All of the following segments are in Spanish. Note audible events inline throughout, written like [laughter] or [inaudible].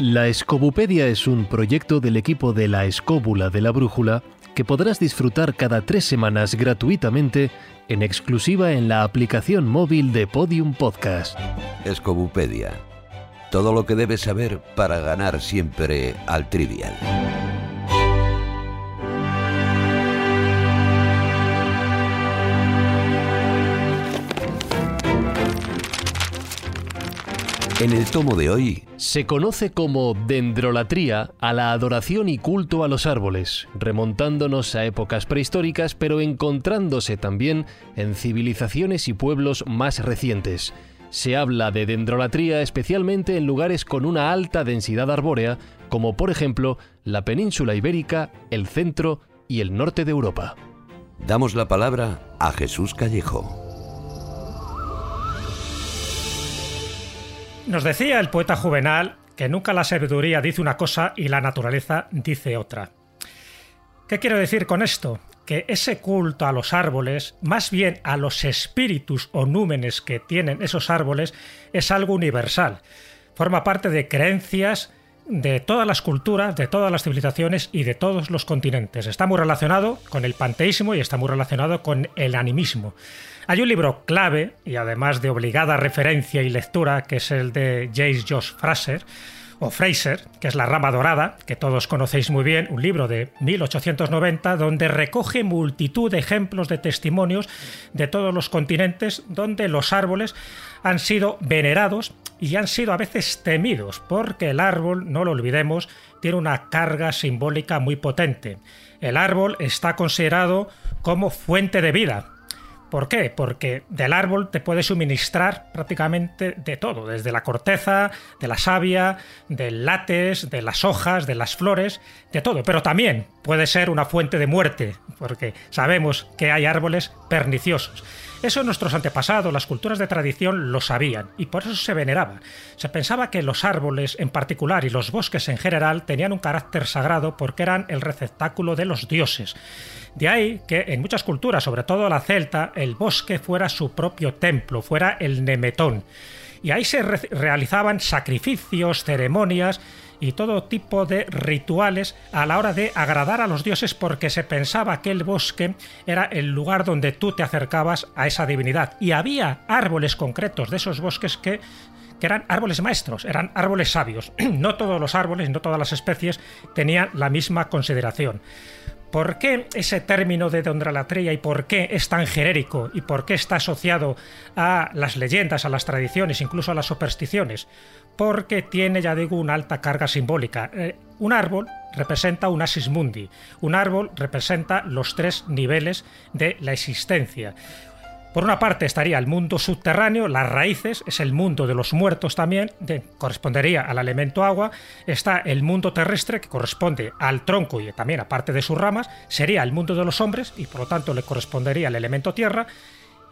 La Escobupedia es un proyecto del equipo de la Escóbula de la Brújula que podrás disfrutar cada tres semanas gratuitamente en exclusiva en la aplicación móvil de Podium Podcast. Escobupedia. Todo lo que debes saber para ganar siempre al trivial. En el tomo de hoy Se conoce como dendrolatría a la adoración y culto a los árboles, remontándonos a épocas prehistóricas, pero encontrándose también en civilizaciones y pueblos más recientes. Se habla de dendrolatría especialmente en lugares con una alta densidad arbórea, como por ejemplo la península ibérica, el centro y el norte de Europa. damos la palabra a Jesús Callejo. Nos decía el poeta Juvenal que nunca la sabiduría dice una cosa y la naturaleza dice otra. ¿Qué quiero decir con esto? Que ese culto a los árboles, más bien a los espíritus o númenes que tienen esos árboles, es algo universal. Forma parte de creencias de todas las culturas, de todas las civilizaciones y de todos los continentes. Está muy relacionado con el panteísmo y está muy relacionado con el animismo. Hay un libro clave, y además de obligada referencia y lectura, que es el de James Josh Fraser, o Fraser, que es La Rama Dorada, que todos conocéis muy bien, un libro de 1890 donde recoge multitud de ejemplos de testimonios de todos los continentes donde los árboles han sido venerados y han sido a veces temidos, porque el árbol, no lo olvidemos, tiene una carga simbólica muy potente. El árbol está considerado como fuente de vida, ¿Por qué? Porque del árbol te puede suministrar prácticamente de todo, desde la corteza, de la savia, del látex, de las hojas, de las flores, de todo. Pero también puede ser una fuente de muerte, porque sabemos que hay árboles perniciosos. Eso nuestros antepasados, las culturas de tradición, lo sabían y por eso se veneraba. Se pensaba que los árboles en particular y los bosques en general tenían un carácter sagrado porque eran el receptáculo de los dioses. De ahí que en muchas culturas, sobre todo la celta, el bosque fuera su propio templo, fuera el nemetón. Y ahí se re realizaban sacrificios, ceremonias y todo tipo de rituales a la hora de agradar a los dioses porque se pensaba que el bosque era el lugar donde tú te acercabas a esa divinidad. Y había árboles concretos de esos bosques que que eran árboles maestros, eran árboles sabios. [clears throat] No todos los árboles, no todas las especies tenían la misma consideración. ¿Por qué ese término de dendrolatría y por qué es tan genérico y por qué está asociado a las leyendas, a las tradiciones, incluso a las supersticiones? Porque tiene, ya digo, una alta carga simbólica. Eh, un árbol representa un asis mundi, un árbol representa los tres niveles de la existencia. Por una parte estaría el mundo subterráneo, las raíces, es el mundo de los muertos también, de, correspondería al elemento agua. Está el mundo terrestre, que corresponde al tronco y también a parte de sus ramas, sería el mundo de los hombres y por lo tanto le correspondería al elemento tierra.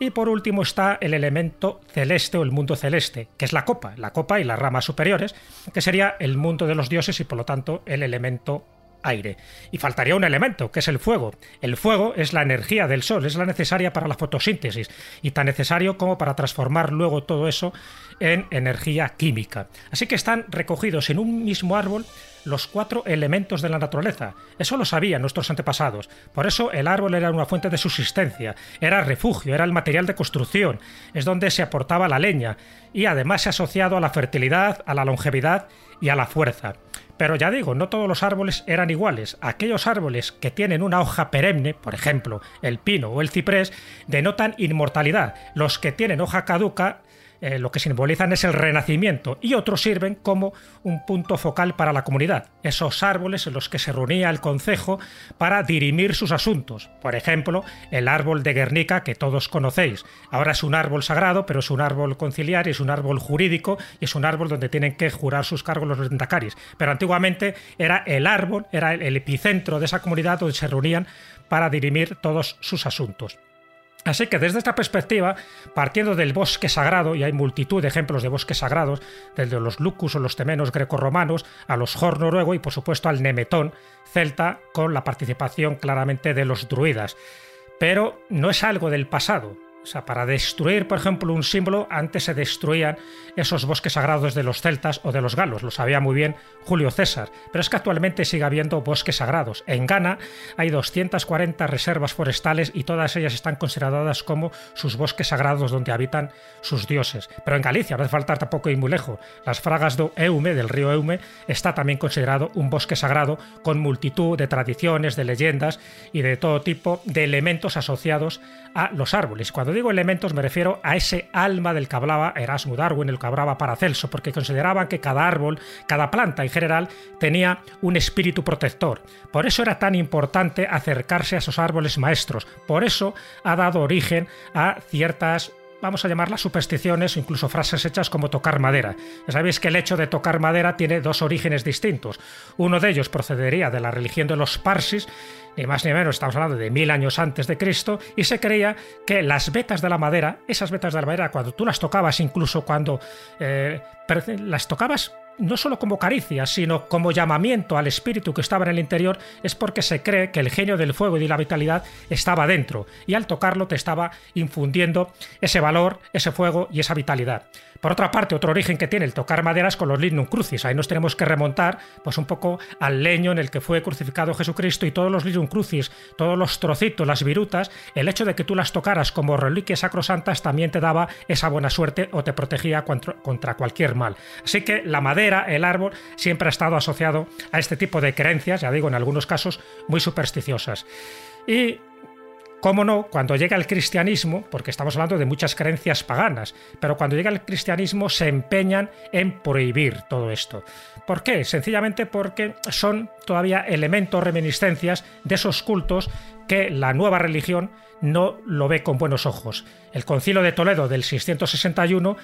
Y por último está el elemento celeste o el mundo celeste, que es la copa, la copa y las ramas superiores, que sería el mundo de los dioses y por lo tanto el elemento aire. Y faltaría un elemento, que es el fuego. El fuego es la energía del sol, es la necesaria para la fotosíntesis y tan necesario como para transformar luego todo eso en energía química. Así que están recogidos en un mismo árbol los cuatro elementos de la naturaleza. Eso lo sabían nuestros antepasados. Por eso el árbol era una fuente de subsistencia, era refugio, era el material de construcción, es donde se aportaba la leña y además se ha asociado a la fertilidad, a la longevidad y a la fuerza. Pero ya digo, no todos los árboles eran iguales. Aquellos árboles que tienen una hoja perenne, por ejemplo, el pino o el ciprés, denotan inmortalidad. Los que tienen hoja caduca eh, lo que simbolizan es el renacimiento y otros sirven como un punto focal para la comunidad, esos árboles en los que se reunía el concejo para dirimir sus asuntos. Por ejemplo, el árbol de Guernica que todos conocéis. Ahora es un árbol sagrado, pero es un árbol conciliar, es un árbol jurídico y es un árbol donde tienen que jurar sus cargos los rendacaris. Pero antiguamente era el árbol, era el epicentro de esa comunidad donde se reunían para dirimir todos sus asuntos. Así que desde esta perspectiva, partiendo del bosque sagrado, y hay multitud de ejemplos de bosques sagrados, desde los lucus o los temenos grecorromanos, a los hor noruego y por supuesto al nemetón celta, con la participación claramente de los druidas. Pero no es algo del pasado, para destruir, por ejemplo, un símbolo, antes se destruían esos bosques sagrados de los celtas o de los galos. Lo sabía muy bien Julio César. Pero es que actualmente sigue habiendo bosques sagrados. En Ghana hay 240 reservas forestales y todas ellas están consideradas como sus bosques sagrados donde habitan sus dioses. Pero en Galicia, no hace falta tampoco ir muy lejos, las fragas do Eume, del río Eume, está también considerado un bosque sagrado con multitud de tradiciones, de leyendas y de todo tipo de elementos asociados a los árboles. Cuando digo elementos me refiero a ese alma del que hablaba Erasmo Darwin, el que hablaba Paracelso, porque consideraban que cada árbol, cada planta en general, tenía un espíritu protector. Por eso era tan importante acercarse a esos árboles maestros. Por eso ha dado origen a ciertas vamos a llamarlas supersticiones o incluso frases hechas como tocar madera. Ya sabéis que el hecho de tocar madera tiene dos orígenes distintos. Uno de ellos procedería de la religión de los parsis, ni más ni menos estamos hablando de mil años antes de Cristo, y se creía que las vetas de la madera, esas vetas de la madera, cuando tú las tocabas, incluso cuando eh, las tocabas no solo como caricia, sino como llamamiento al espíritu que estaba en el interior, es porque se cree que el genio del fuego y de la vitalidad estaba dentro, y al tocarlo te estaba infundiendo ese valor, ese fuego y esa vitalidad. Por otra parte, otro origen que tiene el tocar maderas con los lignum crucis. Ahí nos tenemos que remontar pues un poco al leño en el que fue crucificado Jesucristo y todos los lignum crucis, todos los trocitos, las virutas, el hecho de que tú las tocaras como reliquias sacrosantas también te daba esa buena suerte o te protegía contra, cualquier mal. Así que la madera, el árbol, siempre ha estado asociado a este tipo de creencias, ya digo, en algunos casos muy supersticiosas. Y Cómo no, cuando llega el cristianismo, porque estamos hablando de muchas creencias paganas, pero cuando llega el cristianismo se empeñan en prohibir todo esto. ¿Por qué? Sencillamente porque son todavía elementos, reminiscencias de esos cultos que la nueva religión no lo ve con buenos ojos. El concilio de Toledo del 661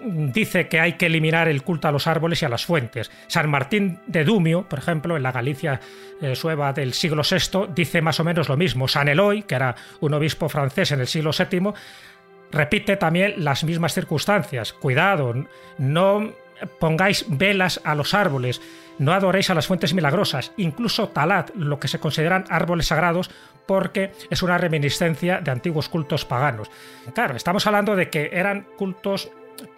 dice que hay que eliminar el culto a los árboles y a las fuentes. San Martín de Dumio, por ejemplo, en la Galicia eh, sueva del siglo VI, dice más o menos lo mismo. San Eloy, que era un obispo francés en el siglo VII, repite también las mismas circunstancias. Cuidado, no pongáis velas a los árboles, no adoréis a las fuentes milagrosas, incluso talad lo que se consideran árboles sagrados porque es una reminiscencia de antiguos cultos paganos. Claro, estamos hablando de que eran cultos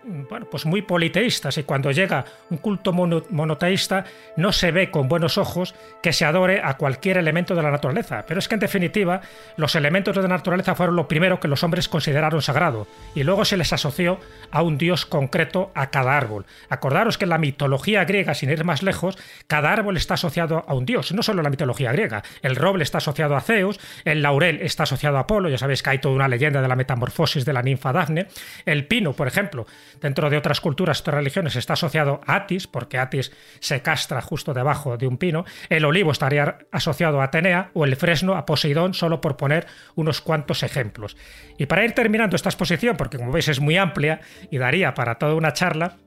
bueno, pues muy politeístas y cuando llega un culto monoteísta no se ve con buenos ojos que se adore a cualquier elemento de la naturaleza. Pero es que en definitiva los elementos de la naturaleza fueron lo primero que los hombres consideraron sagrado y luego se les asoció a un dios concreto a cada árbol. Acordaros que en la mitología griega, sin ir más lejos, cada árbol está asociado a un dios, no solo la mitología griega. El roble está asociado a Zeus, el laurel está asociado a Apolo, ya sabéis que hay toda una leyenda de la metamorfosis de la ninfa Dafne, el pino, por ejemplo, dentro de otras culturas, otras religiones, está asociado a Atis, porque Atis se castra justo debajo de un pino. El olivo estaría asociado a Atenea o el fresno a Poseidón, solo por poner unos cuantos ejemplos. Y para ir terminando esta exposición, porque como veis es muy amplia y daría para toda una charla,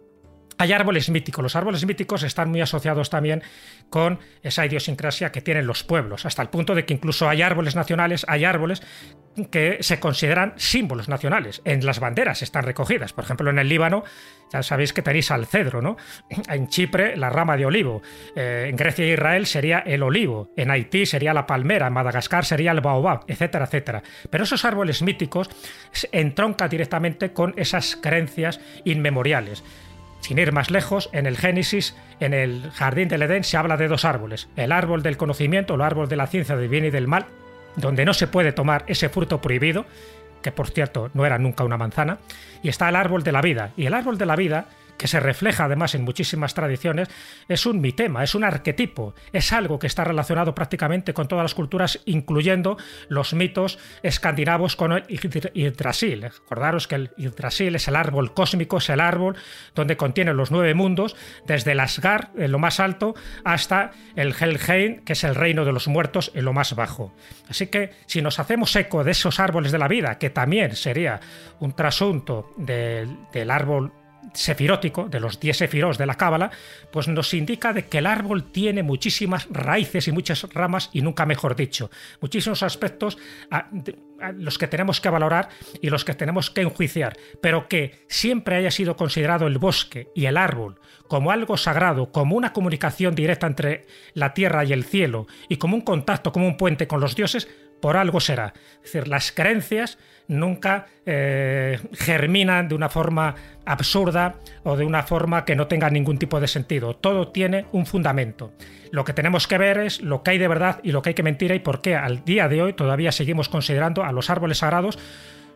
hay árboles míticos. Los árboles míticos están muy asociados también con esa idiosincrasia que tienen los pueblos, hasta el punto de que incluso hay árboles nacionales, hay árboles que se consideran símbolos nacionales. En las banderas están recogidas. Por ejemplo, en el Líbano, ya sabéis que tenéis al cedro, ¿no? En Chipre, la rama de olivo. Eh, en Grecia e Israel sería el olivo. En Haití sería la palmera. En Madagascar sería el baobab, etcétera, etcétera. Pero esos árboles míticos entroncan directamente con esas creencias inmemoriales. Sin ir más lejos, en el Génesis, en el jardín del Edén, se habla de dos árboles: el árbol del conocimiento, el árbol de la ciencia del bien y del mal, donde no se puede tomar ese fruto prohibido, que por cierto no era nunca una manzana, y está el árbol de la vida. Y el árbol de la vida que se refleja además en muchísimas tradiciones, es un mitema, es un arquetipo, es algo que está relacionado prácticamente con todas las culturas, incluyendo los mitos escandinavos con el Yggdrasil. Acordaros que el Yggdrasil es el árbol cósmico, es el árbol donde contiene los nueve mundos, desde el Asgard, en lo más alto, hasta el Helheim, que es el reino de los muertos, en lo más bajo. Así que si nos hacemos eco de esos árboles de la vida, que también sería un trasunto del árbol sefirótico, de los 10 sefirós de la Cábala, pues nos indica de que el árbol tiene muchísimas raíces y muchas ramas, y nunca mejor dicho, muchísimos aspectos a, los que tenemos que valorar y los que tenemos que enjuiciar, pero que siempre haya sido considerado el bosque y el árbol como algo sagrado, como una comunicación directa entre la tierra y el cielo, y como un contacto, como un puente con los dioses, por algo será. Es decir, las creencias nunca eh, germinan de una forma absurda o de una forma que no tenga ningún tipo de sentido. Todo tiene un fundamento. Lo que tenemos que ver es lo que hay de verdad y lo que hay que mentira y por qué al día de hoy todavía seguimos considerando a los árboles sagrados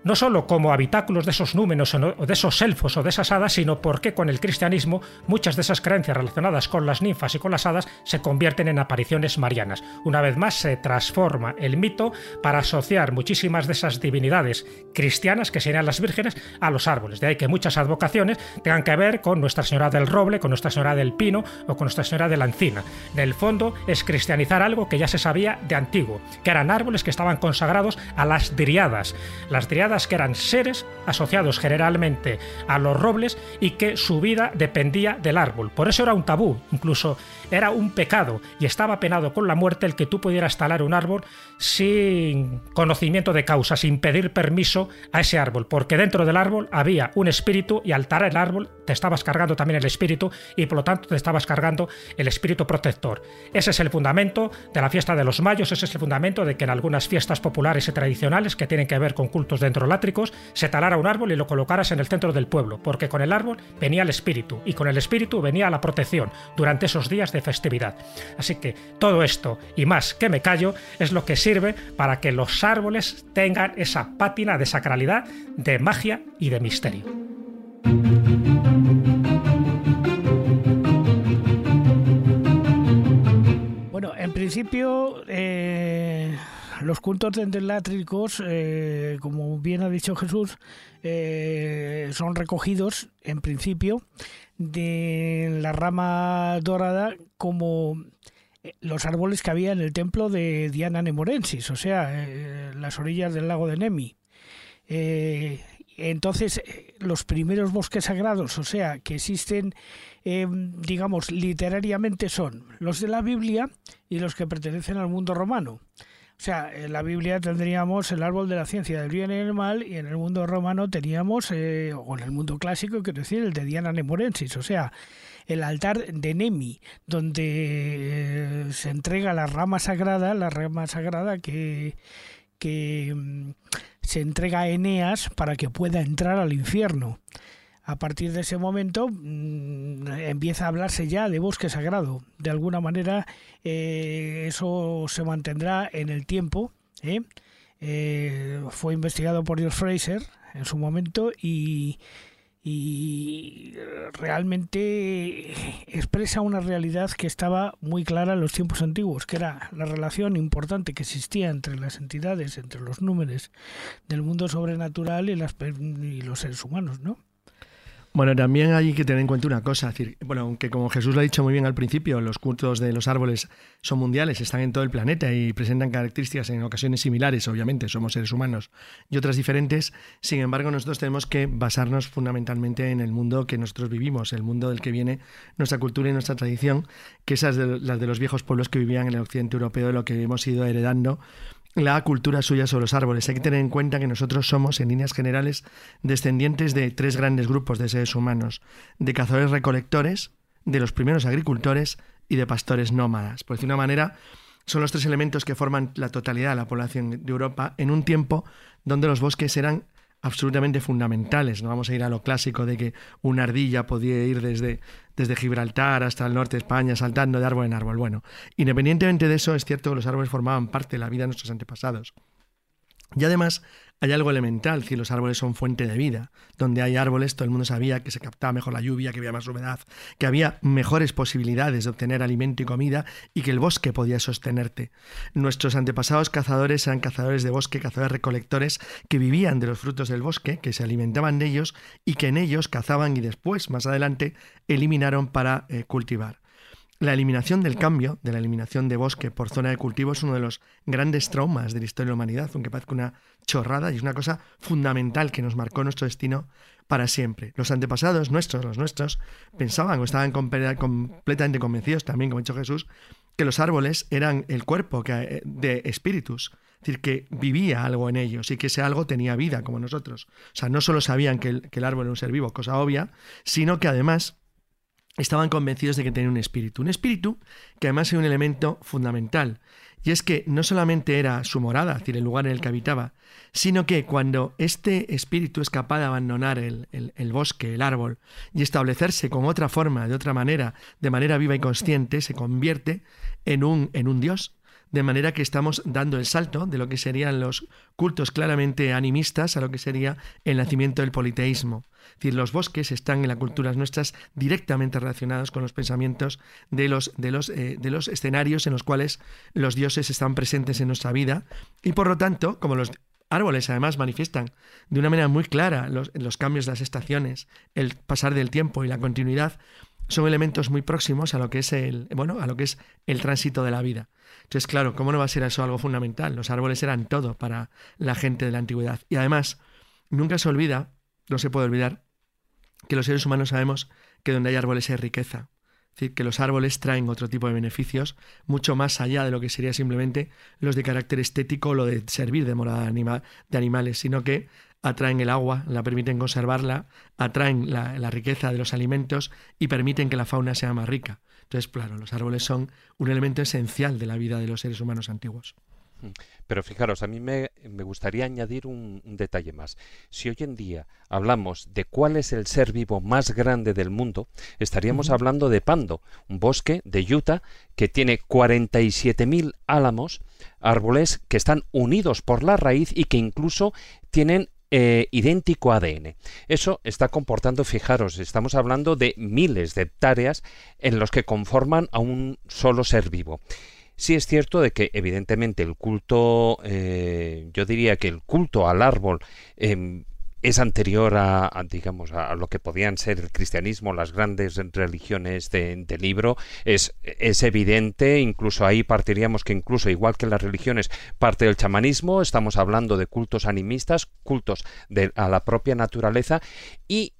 no solo como habitáculos de esos números o de esos elfos o de esas hadas, sino porque con el cristianismo muchas de esas creencias relacionadas con las ninfas y con las hadas se convierten en apariciones marianas. Una vez más se transforma el mito para asociar muchísimas de esas divinidades cristianas, que serían las vírgenes, a los árboles. De ahí que muchas advocaciones tengan que ver con Nuestra Señora del Roble, con Nuestra Señora del Pino o con Nuestra Señora de la Encina. En el fondo es cristianizar algo que ya se sabía de antiguo, que eran árboles que estaban consagrados a las driadas. Las que eran seres asociados generalmente a los robles y que su vida dependía del árbol. Por eso era un tabú, incluso era un pecado y estaba penado con la muerte el que tú pudieras talar un árbol sin conocimiento de causa, sin pedir permiso a ese árbol, porque dentro del árbol había un espíritu y al el árbol te estabas cargando también el espíritu y por lo tanto te estabas cargando el espíritu protector. Ese es el fundamento de la fiesta de los mayos, ese es el fundamento de que en algunas fiestas populares y tradicionales que tienen que ver con cultos dendrolátricos se talara un árbol y lo colocaras en el centro del pueblo, porque con el árbol venía el espíritu y con el espíritu venía la protección durante esos días de festividad. Así que todo esto y más que me callo es lo que sirve para que los árboles tengan esa pátina de sacralidad, de magia y de misterio. Principio eh, los cultos dendrolátricos, eh, como bien ha dicho Jesús, eh, son recogidos en principio de la rama dorada como eh, los árboles que había en el templo de Diana Nemorensis, o sea, las orillas del lago de Nemi. Eh, entonces, los primeros bosques sagrados, o sea, que existen, digamos, literariamente son los de la Biblia y los que pertenecen al mundo romano. O sea, en la Biblia tendríamos el árbol de la ciencia del bien y el mal, y en el mundo romano teníamos, eh, o en el mundo clásico, quiero decir, el de Diana Nemorensis, o sea, el altar de Nemi, donde eh, se entrega la rama sagrada, la rama sagrada que, que mm, se entrega a Eneas para que pueda entrar al infierno. A partir de ese momento mm, empieza a hablarse ya de bosque sagrado. De alguna manera eh, eso se mantendrá en el tiempo. ¿eh? Eh, fue investigado por George Fraser en su momento y, y realmente expresa una realidad que estaba muy clara en los tiempos antiguos, que era la relación importante que existía entre las entidades, entre los números del mundo sobrenatural y, las, y los seres humanos, ¿no? Bueno, también hay que tener en cuenta una cosa, decir, bueno, aunque como Jesús lo ha dicho muy bien al principio, los cultos de los árboles son mundiales, están en todo el planeta y presentan características en ocasiones similares, obviamente, somos seres humanos, y otras diferentes, sin embargo, nosotros tenemos que basarnos fundamentalmente en el mundo que nosotros vivimos, el mundo del que viene nuestra cultura y nuestra tradición, que esas de las de los viejos pueblos que vivían en el occidente europeo, de lo que hemos ido heredando la cultura suya sobre los árboles. Hay que tener en cuenta que nosotros somos, en líneas generales, descendientes de tres grandes grupos de seres humanos, de cazadores recolectores, de los primeros agricultores y de pastores nómadas. Por decir una manera, son los tres elementos que forman la totalidad de la población de Europa en un tiempo donde los bosques eran absolutamente fundamentales. No vamos a ir a lo clásico de que una ardilla podía ir desde, desde Gibraltar hasta el norte de España saltando de árbol en árbol. Bueno, independientemente de eso, es cierto que los árboles formaban parte de la vida de nuestros antepasados. Y además, hay algo elemental, si los árboles son fuente de vida. Donde hay árboles, todo el mundo sabía que se captaba mejor la lluvia, que había más humedad, que había mejores posibilidades de obtener alimento y comida y que el bosque podía sostenerte. Nuestros antepasados cazadores eran cazadores de bosque, cazadores recolectores, que vivían de los frutos del bosque, que se alimentaban de ellos y que en ellos cazaban y después, más adelante, eliminaron para eh, cultivar. La eliminación del cambio, de la eliminación de bosque por zona de cultivo, es uno de los grandes traumas de la historia de la humanidad, aunque parezca una chorrada y es una cosa fundamental que nos marcó nuestro destino para siempre. Los antepasados nuestros, los nuestros, pensaban o estaban completamente convencidos también, como ha dicho Jesús, que los árboles eran el cuerpo eh, de espíritus, es decir, que vivía algo en ellos y que ese algo tenía vida como nosotros. O sea, no solo sabían que el, que el árbol era un ser vivo, cosa obvia, sino que además estaban convencidos de que tenía un espíritu. Un espíritu que además es un elemento fundamental Y es que no solamente era su morada, es decir, el lugar en el que habitaba, sino que cuando este espíritu es capaz de abandonar el, bosque, el árbol, y establecerse con otra forma, de otra manera, de manera viva y consciente, se convierte en un, en un dios. De manera que estamos dando el salto de lo que serían los cultos claramente animistas a lo que sería el nacimiento del politeísmo. Es decir, los bosques están en las culturas nuestras directamente relacionados con los pensamientos de los, de los, eh, de los escenarios en los cuales los dioses están presentes en nuestra vida y por lo tanto, como los árboles además manifiestan de una manera muy clara los, los cambios de las estaciones, el pasar del tiempo y la continuidad, son elementos muy próximos a lo que es el, bueno, a lo que es el tránsito de la vida. Entonces, claro, ¿cómo no va a ser eso algo fundamental? Los árboles eran todo para la gente de la antigüedad. Y además, nunca se olvida, no se puede olvidar, que los seres humanos sabemos que donde hay árboles hay riqueza. Es decir, que los árboles traen otro tipo de beneficios, mucho más allá de lo que sería simplemente los de carácter estético o lo de servir de morada de animales, sino que atraen el agua, la permiten conservarla, atraen la, la, riqueza de los alimentos y permiten que la fauna sea más rica. Entonces, claro, los árboles son un elemento esencial de la vida de los seres humanos antiguos. Pero fijaros, a mí me, gustaría añadir un, detalle más. Si hoy en día hablamos de cuál es el ser vivo más grande del mundo, estaríamos hablando de Pando, un bosque de Utah que tiene 47.000 álamos, árboles que están unidos por la raíz y que incluso tienen eh, idéntico ADN. Eso está comportando, fijaros, estamos hablando de miles de hectáreas en los que conforman a un solo ser vivo. Sí es cierto de que evidentemente el culto, eh, yo diría que el culto al árbol em, es anterior a, digamos a lo que podían ser el cristianismo, las grandes religiones de, libro, es, es, evidente, incluso ahí partiríamos que incluso igual que las religiones parte del chamanismo, estamos hablando de cultos animistas, cultos de, a la propia naturaleza y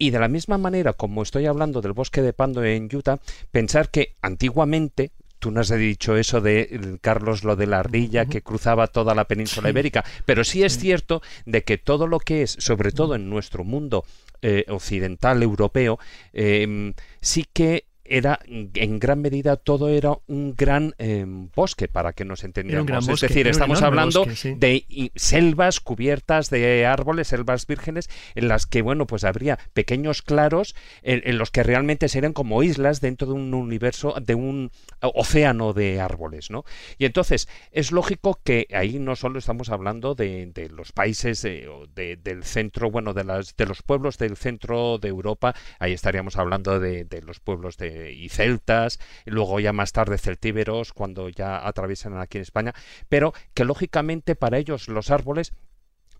y de la misma manera como estoy hablando del bosque de Pando en Utah, pensar que antiguamente tú no has dicho eso de Carlos lo de la ardilla que cruzaba toda la península ibérica, pero sí es cierto de que todo lo que es, sobre todo en nuestro mundo eh, occidental europeo, eh, sí que era en gran medida todo era un gran em, bosque para que nos entendiéramos. es decir, estamos hablando de selvas cubiertas de árboles, selvas vírgenes, en las que bueno, pues habría pequeños claros en, los que realmente serían como islas dentro de un universo, de un océano de árboles, ¿no? Y entonces es lógico que ahí no solo estamos hablando de, los países del centro, bueno, de las de los pueblos del centro de Europa, ahí estaríamos hablando de los pueblos de y celtas, y luego ya más tarde celtíberos cuando ya atraviesan aquí en España, pero que lógicamente para ellos los árboles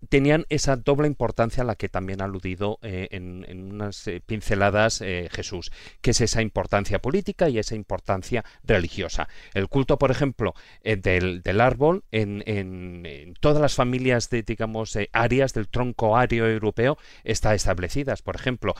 tenían esa doble importancia a la que también ha aludido eh, en, unas eh, pinceladas eh, Jesús, que es esa importancia política y esa importancia religiosa. El culto, por ejemplo, del, árbol en, todas las familias de, digamos, áreas del tronco ario europeo está establecidas. Por ejemplo,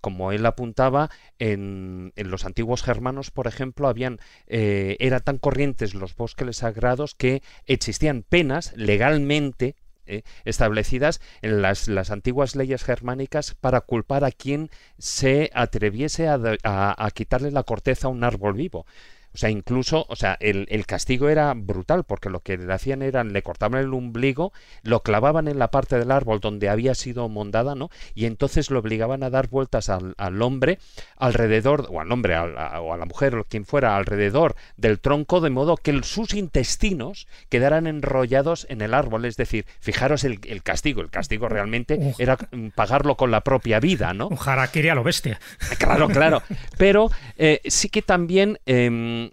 como él apuntaba, en, los antiguos germanos, por ejemplo, habían, eran tan corrientes los bosques sagrados que existían penas legalmente eh, establecidas en las, las, antiguas leyes germánicas para culpar a quien se atreviese a, a quitarle la corteza a un árbol vivo. O sea, incluso, o sea, el, el, castigo era brutal, porque lo que le hacían era, le cortaban el ombligo, lo clavaban en la parte del árbol donde había sido mondada, ¿no? Y entonces lo obligaban a dar vueltas al, al hombre alrededor, o al hombre, o a la mujer, o quien fuera, alrededor del tronco, de modo que sus intestinos quedaran enrollados en el árbol. Es decir, fijaros el, el castigo. El castigo realmente era pagarlo con la propia vida, ¿no? Un harakiri a lo bestia. Claro, claro. [laughs] Pero eh, sí que también... Eh,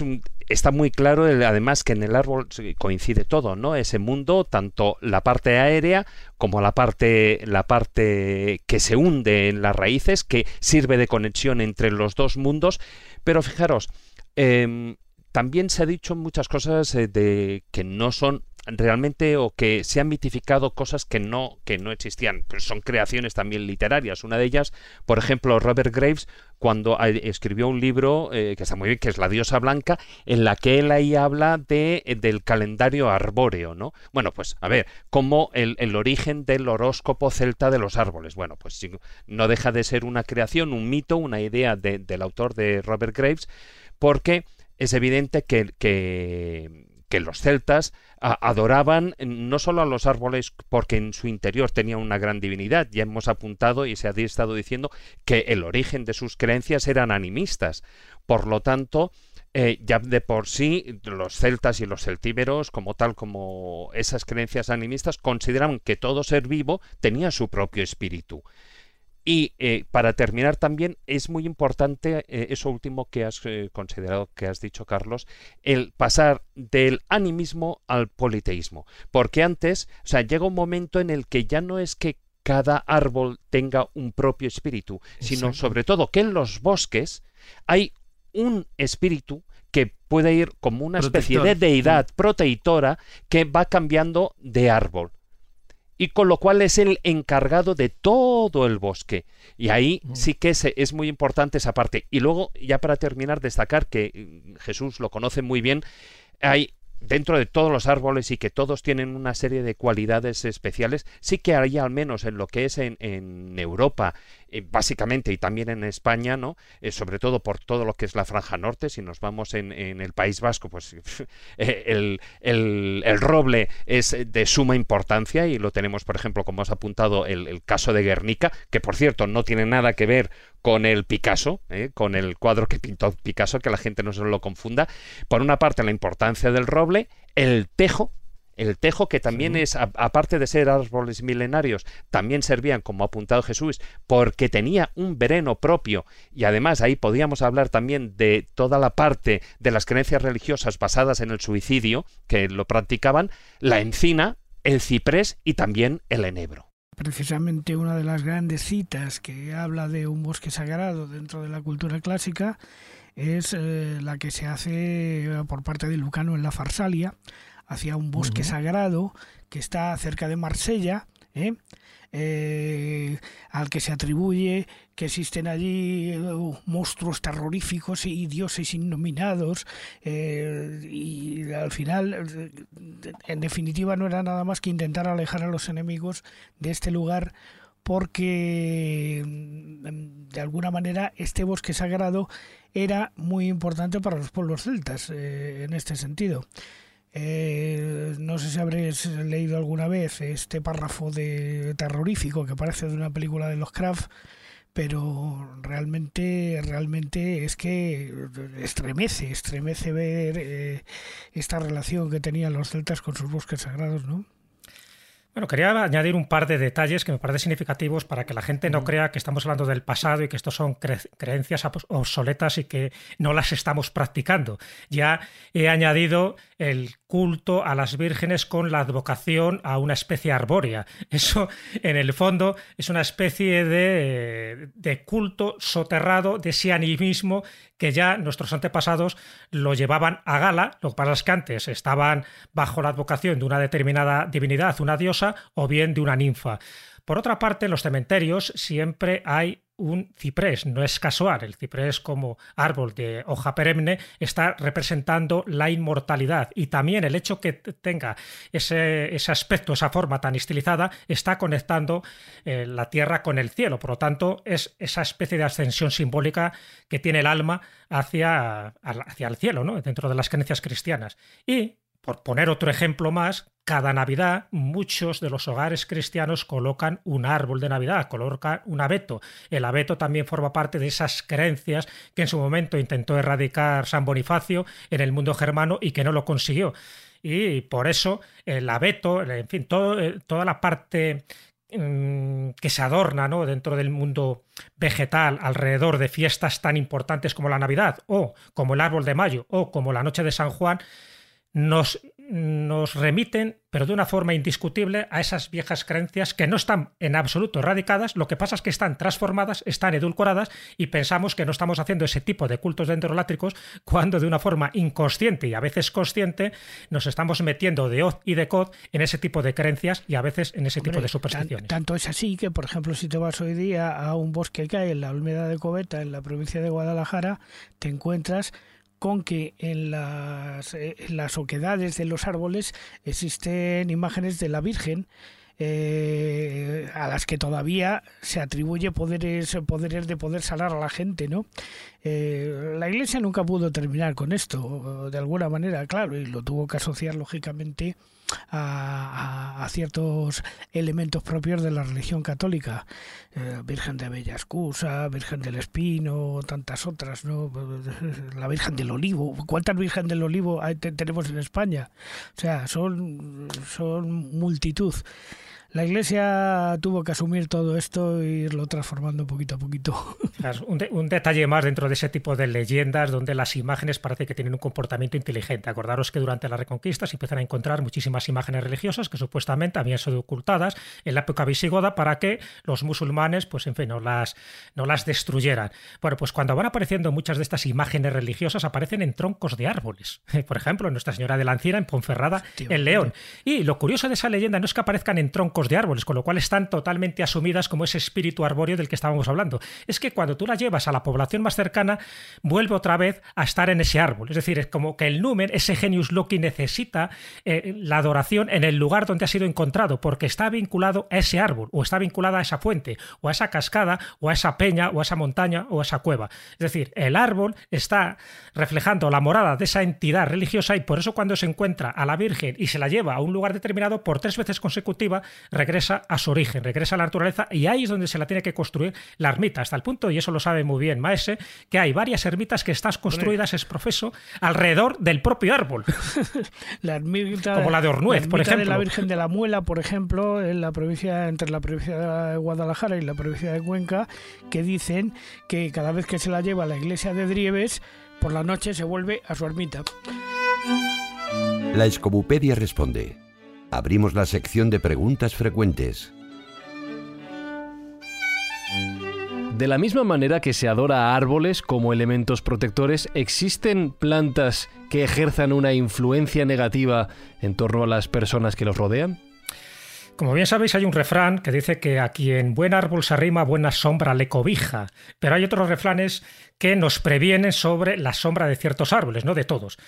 un, está muy claro además que en el árbol coincide todo, ¿no? Ese mundo, tanto la parte aérea como la parte, la parte que se hunde en las raíces, que sirve de conexión entre los dos mundos. Pero fijaros, em, también se ha dicho muchas cosas eh, de que no son realmente o que se han mitificado cosas que no que no existían pero son creaciones también literarias. Una de ellas por ejemplo Robert Graves cuando escribió un libro eh, que está muy bien que es La diosa blanca en la que él ahí habla de eh, del calendario arbóreo no bueno pues a ver como el, el origen del horóscopo celta de los árboles. Bueno pues no deja de ser una creación un mito una idea del autor de Robert Graves porque es evidente que, que, los celtas adoraban no solo a los árboles porque en su interior tenían una gran divinidad, ya hemos apuntado y se ha estado diciendo que el origen de sus creencias eran animistas. Por lo tanto, eh, ya de por sí los celtas y los celtíberos, como tal como esas creencias animistas, consideraban que todo ser vivo tenía su propio espíritu. Y eh, para terminar también es muy importante eh, eso último que has considerado, que has dicho Carlos, el pasar del animismo al politeísmo. Porque antes, o sea, llega un momento en el que ya no es que cada árbol tenga un propio espíritu, sino sobre todo que en los bosques hay un espíritu que puede ir como una especie de deidad protectora que va cambiando de árbol. Y con lo cual es el encargado de todo el bosque. Y ahí sí que es, es muy importante esa parte. Y luego, ya para terminar, destacar que mm, Jesús lo conoce muy bien, hay dentro de todos los árboles y que todos tienen una serie de cualidades especiales, sí que hay al menos en lo que es en, en Europa eh, básicamente y también en España, ¿no? Eh, sobre todo por todo lo que es la franja norte, si nos vamos en, el País Vasco, pues [laughs] eh, el, el, roble es de suma importancia y lo tenemos, por ejemplo, como has apuntado, el, caso de Guernica, que por cierto no tiene nada que ver con el Picasso, con el cuadro que pintó Picasso, que la gente no se lo confunda. Por una parte, la importancia del roble, el tejo, el tejo, que también es, aparte de ser árboles milenarios, también servían, como ha apuntado Jesús, porque tenía un veneno propio y además ahí podíamos hablar también de toda la parte de las creencias religiosas basadas en el suicidio, que lo practicaban, la encina, el ciprés y también el enebro. Precisamente una de las grandes citas que habla de un bosque sagrado dentro de la cultura clásica es eh, la que se hace por parte de Lucano en la Farsalia, hacia un bosque sagrado que está cerca de Marsella, ¿eh? Eh, al que se atribuye que existen allí uh, monstruos terroríficos y dioses innominados eh, y al final en definitiva no era nada más que intentar alejar a los enemigos de este lugar porque mm, de alguna manera este bosque sagrado era muy importante para los pueblos celtas en este sentido. Eh, no sé si habréis leído alguna vez este párrafo de terrorífico que parece de una película de los Kraft, pero realmente, realmente es que estremece, estremece ver eh, esta relación que tenían los celtas con sus bosques sagrados, ¿no? Bueno, quería añadir un par de detalles que me parecen significativos para que la gente no crea que estamos hablando del pasado y que estos son creencias obsoletas y que no las estamos practicando. Ya he añadido el culto a las vírgenes con la advocación a una especie arbórea. [laughs] Eso, en el fondo, es una especie de, de culto soterrado de ese animismo que ya nuestros antepasados lo llevaban a gala, lo que pasa es que antes estaban bajo la advocación de una determinada divinidad, una diosa, o bien de una ninfa. Por otra parte, en los cementerios siempre hay un ciprés, no es casual, el ciprés como árbol de hoja perenne está representando la inmortalidad y también el hecho que tenga ese, aspecto, esa forma tan estilizada, está conectando eh, la tierra con el cielo, por lo tanto es esa especie de ascensión simbólica que tiene el alma hacia, hacia el cielo, ¿no? dentro de las creencias cristianas. Y por poner otro ejemplo más, cada Navidad muchos de los hogares cristianos colocan un árbol de Navidad, colocan un abeto. El abeto también forma parte de esas creencias que en su momento intentó erradicar San Bonifacio en el mundo germano y que no lo consiguió. Y por eso el abeto, en fin, eh, toda la parte mm, que se adorna dentro del mundo vegetal alrededor de fiestas tan importantes como la Navidad o como el árbol de mayo o como la noche de San Juan, nos, nos remiten, pero de una forma indiscutible, a esas viejas creencias que no están en absoluto erradicadas, lo que pasa es que están transformadas, están edulcoradas y pensamos que no estamos haciendo ese tipo de cultos dendrolátricos cuando de una forma inconsciente y a veces consciente nos estamos metiendo de hoz y de cod en ese tipo de creencias y a veces en ese tipo de supersticiones. tanto es así que, por ejemplo, si te vas hoy día a un bosque que hay en la Olmeda de Coveta, en la provincia de Guadalajara, te encuentras con que en las, eh, las oquedades de los árboles existen imágenes de la Virgen eh, a las que todavía se atribuye poderes, poderes de poder sanar a la gente, ¿no? Eh, la Iglesia nunca pudo terminar con esto, de alguna manera, claro, y lo tuvo que asociar lógicamente a, ciertos elementos propios de la religión católica, eh, Virgen de Bella Excusa, Virgen del Espino, tantas otras, ¿no? [laughs] La Virgen del Olivo, ¿cuántas Virgen del Olivo tenemos en España? O sea, son, son multitud la Iglesia tuvo que asumir todo esto e irlo transformando poquito a poquito. Un, detalle más dentro de ese tipo de leyendas donde las imágenes parece que tienen un comportamiento inteligente. Acordaros que durante la Reconquista se empiezan a encontrar muchísimas imágenes religiosas que supuestamente habían sido ocultadas en la época visigoda para que los musulmanes, pues en fin, no las, no las destruyeran. Bueno, pues cuando van apareciendo muchas de estas imágenes religiosas aparecen en troncos de árboles. [laughs] Por ejemplo, Nuestra Señora de la Encina en Ponferrada, en León. Y lo curioso de esa leyenda no es que aparezcan en troncos de árboles, con lo cual están totalmente asumidas como ese espíritu arbóreo del que estábamos hablando. Es que cuando tú la llevas a la población más cercana, vuelve otra vez a estar en ese árbol. Es decir, es como que el numen, ese genius loci, necesita eh, la adoración en el lugar donde ha sido encontrado, porque está vinculado a ese árbol, o está vinculada a esa fuente, o a esa cascada, o a esa peña, o a esa montaña, o a esa cueva. Es decir, el árbol está reflejando la morada de esa entidad religiosa y por eso cuando se encuentra a la Virgen y se la lleva a un lugar determinado por tres veces consecutiva, regresa a su origen, regresa a la naturaleza y ahí es donde se la tiene que construir la ermita, hasta el punto, y eso lo sabe muy bien Maese, que hay varias ermitas que están construidas, es profeso, alrededor del propio árbol. [laughs] la ermita, Como la de Ornuez, por ejemplo. de la Virgen de la Muela, por ejemplo, en la provincia, entre la provincia de Guadalajara y la provincia de Cuenca, que dicen que cada vez que se la lleva a la iglesia de Drieves, por la noche se vuelve a su ermita. La Escobupedia responde abrimos la sección de preguntas frecuentes. De la misma manera que se adora a árboles como elementos protectores, ¿existen plantas que ejerzan una influencia negativa en torno a las personas que los rodean? Como bien sabéis, hay un refrán que dice que a quien buen árbol se arrima, buena sombra le cobija. Pero hay otros refranes que nos previenen sobre la sombra de ciertos árboles, no de todos.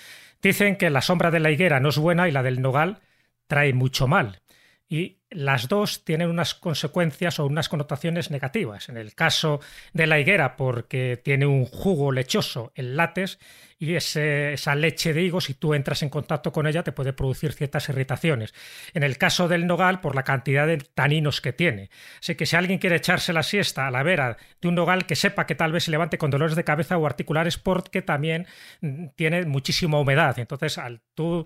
Dicen que la sombra de la higuera no es buena y la del nogal trae mucho mal. Y las dos tienen unas consecuencias o unas connotaciones negativas. En el caso de la higuera, porque tiene un jugo lechoso, el látex, y esa leche de higo, si tú entras en contacto con ella, te puede producir ciertas irritaciones. En el caso del nogal, por la cantidad de taninos que tiene. Así que si alguien quiere echarse la siesta a la vera de un nogal, que sepa que tal vez se levante con dolores de cabeza o articulares porque también mm, tiene muchísima humedad. Entonces, al tú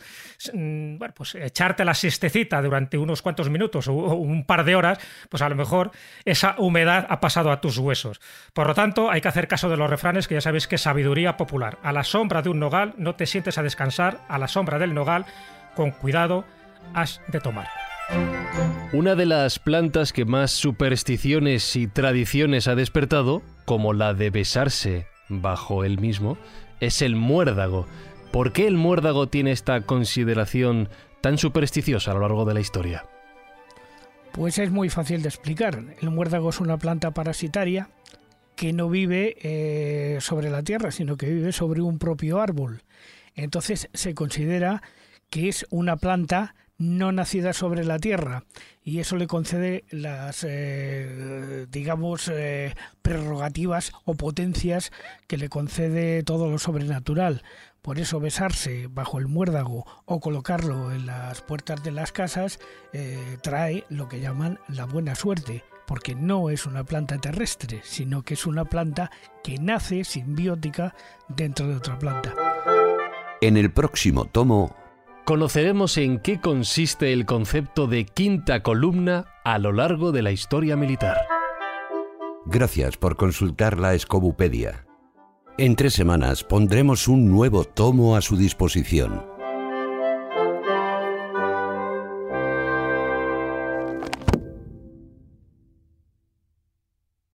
mm, bueno, pues echarte la siestecita durante unos cuantos minutos o un par de horas, pues a lo mejor esa humedad ha pasado a tus huesos. Por lo tanto, hay que hacer caso de los refranes que ya sabéis que es sabiduría popular. A la sombra de un nogal no te sientes a descansar, a la sombra del nogal, con cuidado, has de tomar. Una de las plantas que más supersticiones y tradiciones ha despertado, como la de besarse bajo el mismo, es el muérdago. ¿Por qué el muérdago tiene esta consideración tan supersticiosa a lo largo de la historia? Pues es muy fácil de explicar. El muérdago es una planta parasitaria que no vive eh, sobre la tierra, sino que vive sobre un propio árbol. Entonces se considera que es una planta no nacida sobre la tierra y eso le concede las eh, digamos eh, prerrogativas o potencias que le concede todo lo sobrenatural por eso besarse bajo el muérdago o colocarlo en las puertas de las casas trae lo que llaman la buena suerte porque no es una planta terrestre, sino que es una planta que nace simbiótica dentro de otra planta. En el próximo tomo conoceremos en qué consiste el concepto de quinta columna a lo largo de la historia militar. Gracias por consultar la Escobupedia. En tres semanas pondremos un nuevo tomo a su disposición.